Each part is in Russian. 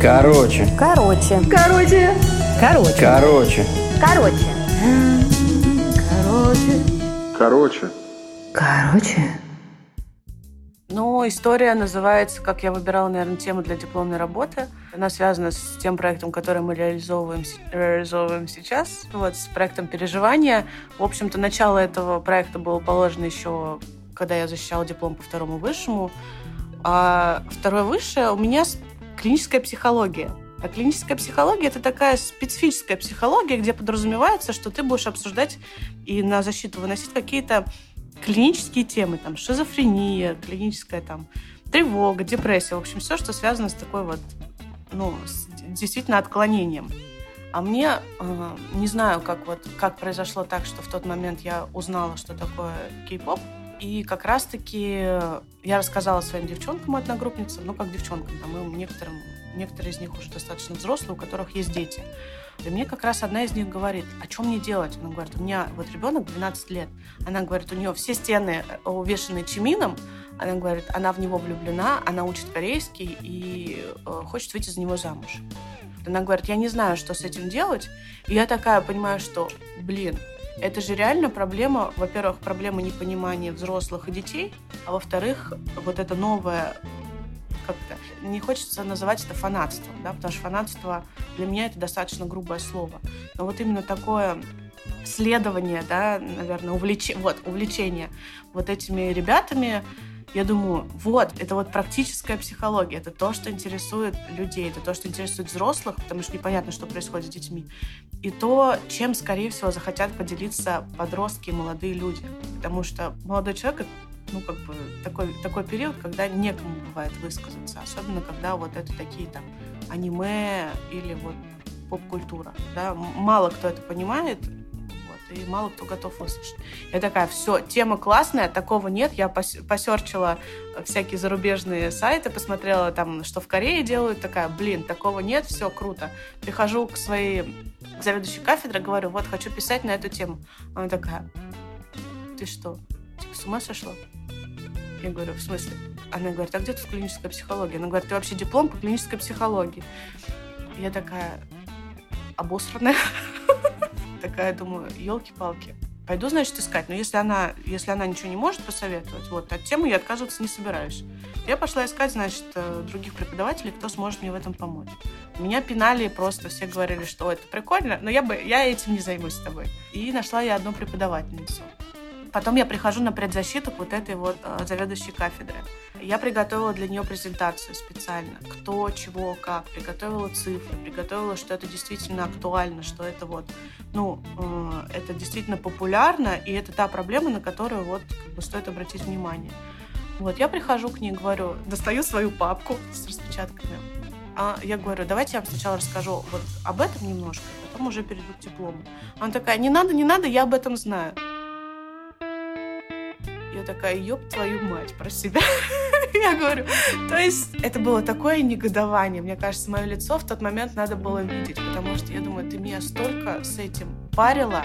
Короче. Короче. Короче. Короче. Короче. Короче. Короче. Короче. Короче. Ну, история называется «Как я выбирала, наверное, тему для дипломной работы». Она связана с тем проектом, который мы реализовываем, реализовываем сейчас, вот, с проектом «Переживания». В общем-то, начало этого проекта было положено еще, когда я защищала диплом по второму высшему. А второе высшее у меня клиническая психология. А клиническая психология – это такая специфическая психология, где подразумевается, что ты будешь обсуждать и на защиту выносить какие-то клинические темы, там, шизофрения, клиническая там, тревога, депрессия, в общем, все, что связано с такой вот, ну, с действительно отклонением. А мне, э, не знаю, как вот, как произошло так, что в тот момент я узнала, что такое кей-поп, и как раз-таки я рассказала своим девчонкам, одногруппницам, ну, как девчонкам, там, и некоторым, некоторые из них уже достаточно взрослые, у которых есть дети. И мне как раз одна из них говорит, а что мне делать? Она говорит, у меня вот ребенок 12 лет. Она говорит, у нее все стены э, увешаны чимином. Она говорит, она в него влюблена, она учит корейский и э, хочет выйти за него замуж. Она говорит, я не знаю, что с этим делать. И я такая понимаю, что, блин, это же реально проблема, во-первых, проблема непонимания взрослых и детей, а во-вторых, вот это новое как-то не хочется называть это фанатством, да, потому что фанатство для меня это достаточно грубое слово. Но вот именно такое следование, да, наверное, увлеч... вот, увлечение вот этими ребятами, я думаю, вот, это вот практическая психология, это то, что интересует людей, это то, что интересует взрослых, потому что непонятно, что происходит с детьми, и то, чем, скорее всего, захотят поделиться подростки и молодые люди. Потому что молодой человек ну, как бы, такой, такой период, когда некому бывает высказаться. Особенно, когда вот это такие там аниме или вот поп-культура. Да? Мало кто это понимает, и мало кто готов выслушать. Я такая, все, тема классная, такого нет. Я пос- посерчила всякие зарубежные сайты, посмотрела там, что в Корее делают. Такая, блин, такого нет, все круто. Прихожу к своей заведующей кафедры, говорю, вот, хочу писать на эту тему. Она такая, ты что, типа, с ума сошла? Я говорю, в смысле? Она говорит, а где тут клиническая психология? Она говорит, ты вообще диплом по клинической психологии. Я такая обосранная. Такая, думаю, елки-палки. Пойду, значит, искать. Но если она, если она ничего не может посоветовать, вот, от темы я отказываться не собираюсь. Я пошла искать, значит, э, других преподавателей, кто сможет мне в этом помочь. Меня пинали просто, все говорили, что это прикольно, но я, бы, я этим не займусь с тобой. И нашла я одну преподавательницу. Потом я прихожу на предзащиту вот этой вот э, заведующей кафедры. Я приготовила для нее презентацию специально. Кто, чего, как. Приготовила цифры, приготовила, что это действительно актуально, что это вот, ну, э, это действительно популярно, и это та проблема, на которую вот как бы стоит обратить внимание. Вот, я прихожу к ней, говорю, достаю свою папку с распечатками. А я говорю, давайте я вам сначала расскажу вот об этом немножко, а потом уже перейду к диплому. Она такая, не надо, не надо, я об этом знаю. Такая, ёб твою мать, про себя. Я говорю, то есть это было такое негодование. Мне кажется, мое лицо в тот момент надо было видеть, потому что я думаю, ты меня столько с этим парила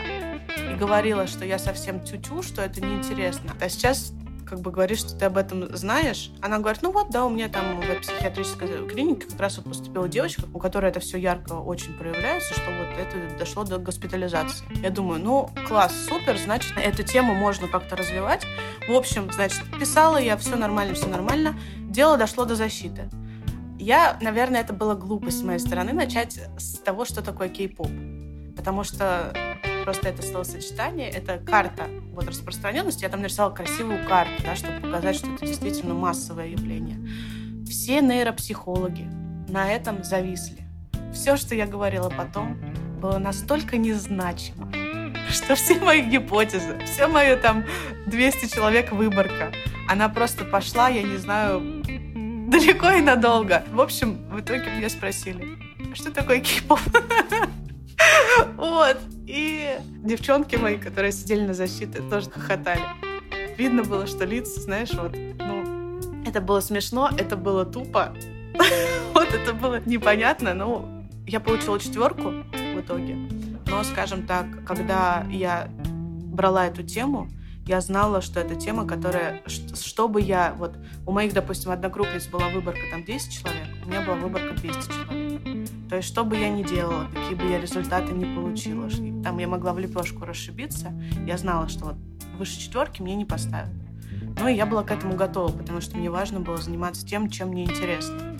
и говорила, что я совсем тю-тю, что это неинтересно. А сейчас как бы говоришь, что ты об этом знаешь. Она говорит, ну вот, да, у меня там в психиатрической клинике как раз вот поступила девочка, у которой это все ярко очень проявляется, что вот это дошло до госпитализации. Я думаю, ну, класс, супер, значит, эту тему можно как-то развивать. В общем, значит, писала я, все нормально, все нормально. Дело дошло до защиты. Я, наверное, это была глупость с моей стороны начать с того, что такое кей-поп. Потому что просто это словосочетание, это карта вот, распространенности. Я там нарисовала красивую карту, да, чтобы показать, что это действительно массовое явление. Все нейропсихологи на этом зависли. Все, что я говорила потом, было настолько незначимо, что все мои гипотезы, все мое там 200 человек выборка, она просто пошла, я не знаю, далеко и надолго. В общем, в итоге меня спросили, «А что такое кей-поп? Вот. И девчонки мои, которые сидели на защите, тоже хохотали. Видно было, что лица, знаешь, вот, ну, это было смешно, это было тупо. Вот это было непонятно, но я получила четверку в итоге. Но, скажем так, когда я брала эту тему, я знала, что это тема, которая, чтобы я, вот у моих, допустим, одногруппниц была выборка там 10 человек, у меня была выборка 200 человек. То есть, что бы я ни делала, какие бы я результаты не получила, там я могла в лепешку расшибиться, я знала, что вот выше четверки мне не поставят. Ну и я была к этому готова, потому что мне важно было заниматься тем, чем мне интересно.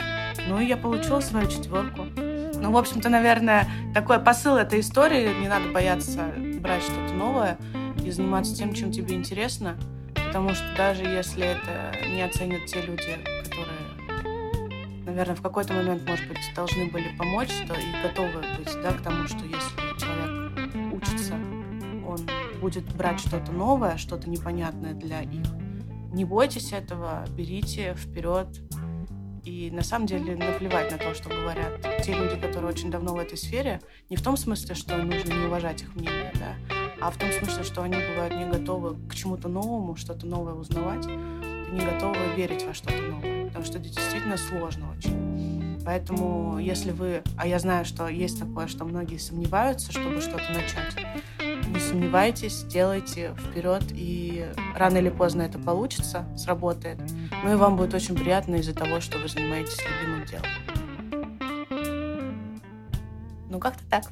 Ну и я получила свою четверку. Ну, в общем-то, наверное, такой посыл этой истории. Не надо бояться брать что-то новое и заниматься тем, чем тебе интересно. Потому что даже если это не оценят те люди, которые, наверное, в какой-то момент, может быть, должны были помочь, то и готовы быть да, к тому, что если человек учится, он будет брать что-то новое, что-то непонятное для их. Не бойтесь этого, берите вперед, и на самом деле наплевать на то, что говорят те люди, которые очень давно в этой сфере, не в том смысле, что нужно не уважать их мнение, да, а в том смысле, что они бывают не готовы к чему-то новому, что-то новое узнавать, не готовы верить во что-то новое, потому что это действительно сложно очень. Поэтому, если вы, а я знаю, что есть такое, что многие сомневаются, чтобы что-то начать, не сомневайтесь, делайте вперед, и рано или поздно это получится, сработает. Ну и вам будет очень приятно из-за того, что вы занимаетесь любимым делом. Ну, как-то так.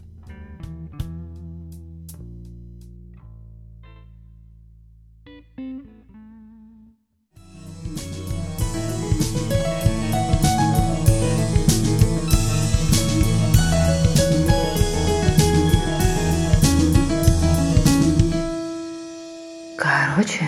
Короче,